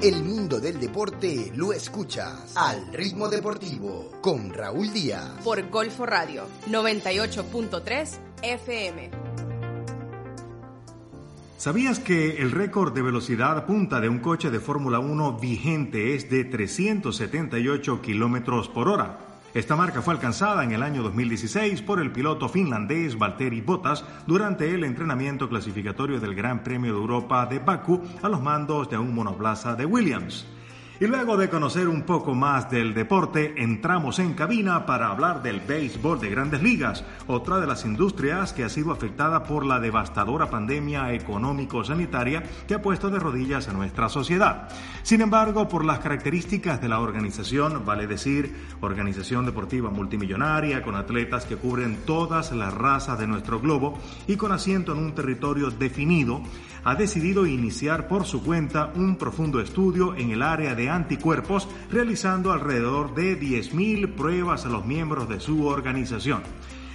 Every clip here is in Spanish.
El mundo del deporte lo escuchas al ritmo deportivo con Raúl Díaz. Por Golfo Radio 98.3 FM. ¿Sabías que el récord de velocidad punta de un coche de Fórmula 1 vigente es de 378 kilómetros por hora? Esta marca fue alcanzada en el año 2016 por el piloto finlandés Valtteri Bottas durante el entrenamiento clasificatorio del Gran Premio de Europa de Bakú a los mandos de un monoplaza de Williams. Y luego de conocer un poco más del deporte, entramos en cabina para hablar del béisbol de grandes ligas, otra de las industrias que ha sido afectada por la devastadora pandemia económico-sanitaria que ha puesto de rodillas a nuestra sociedad. Sin embargo, por las características de la organización, vale decir, organización deportiva multimillonaria, con atletas que cubren todas las razas de nuestro globo y con asiento en un territorio definido, ha decidido iniciar por su cuenta un profundo estudio en el área de anticuerpos, realizando alrededor de 10.000 pruebas a los miembros de su organización.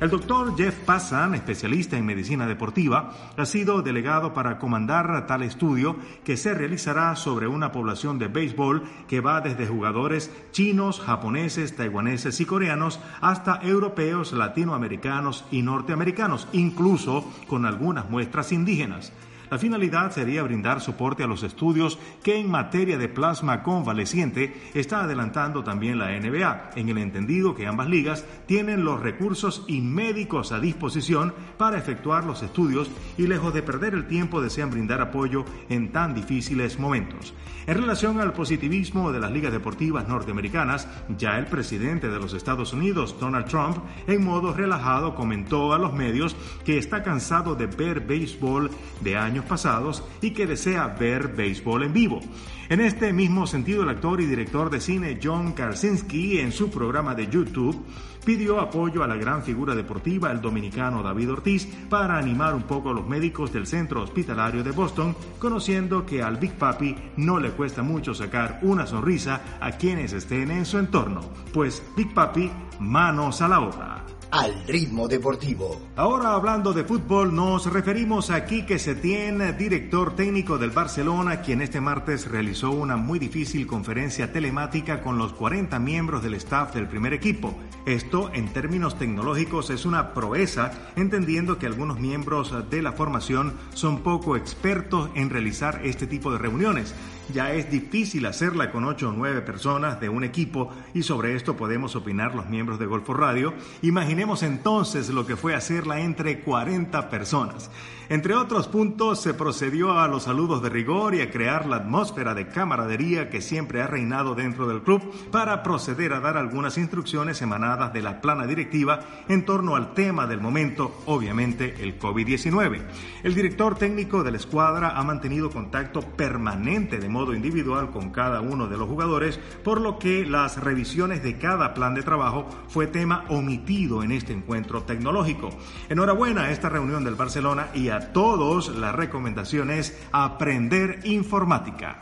El doctor Jeff Passan, especialista en medicina deportiva, ha sido delegado para comandar tal estudio que se realizará sobre una población de béisbol que va desde jugadores chinos, japoneses, taiwaneses y coreanos hasta europeos, latinoamericanos y norteamericanos, incluso con algunas muestras indígenas. La finalidad sería brindar soporte a los estudios que en materia de plasma convaleciente está adelantando también la NBA, en el entendido que ambas ligas tienen los recursos y médicos a disposición para efectuar los estudios y lejos de perder el tiempo desean brindar apoyo en tan difíciles momentos. En relación al positivismo de las ligas deportivas norteamericanas, ya el presidente de los Estados Unidos, Donald Trump, en modo relajado comentó a los medios que está cansado de ver béisbol de pasados y que desea ver béisbol en vivo. En este mismo sentido, el actor y director de cine John Krasinski, en su programa de YouTube, pidió apoyo a la gran figura deportiva, el dominicano David Ortiz, para animar un poco a los médicos del centro hospitalario de Boston, conociendo que al Big Papi no le cuesta mucho sacar una sonrisa a quienes estén en su entorno. Pues Big Papi, manos a la obra al ritmo deportivo. Ahora hablando de fútbol, nos referimos a Quique Setién, director técnico del Barcelona, quien este martes realizó una muy difícil conferencia telemática con los 40 miembros del staff del primer equipo. Esto, en términos tecnológicos, es una proeza, entendiendo que algunos miembros de la formación son poco expertos en realizar este tipo de reuniones. Ya es difícil hacerla con 8 o 9 personas de un equipo y sobre esto podemos opinar los miembros de Golfo Radio. Imaginemos entonces lo que fue hacerla entre 40 personas. Entre otros puntos, se procedió a los saludos de rigor y a crear la atmósfera de camaradería que siempre ha reinado dentro del club para proceder a dar algunas instrucciones emanadas de la plana directiva en torno al tema del momento, obviamente el COVID-19. El director técnico de la escuadra ha mantenido contacto permanente de modo individual con cada uno de los jugadores, por lo que las revisiones de cada plan de trabajo fue tema omitido en este encuentro tecnológico. Enhorabuena a esta reunión del Barcelona y a todos la recomendación es aprender informática.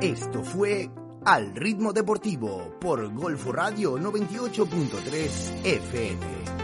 Esto fue Al ritmo deportivo por Golfo Radio 98.3 FM.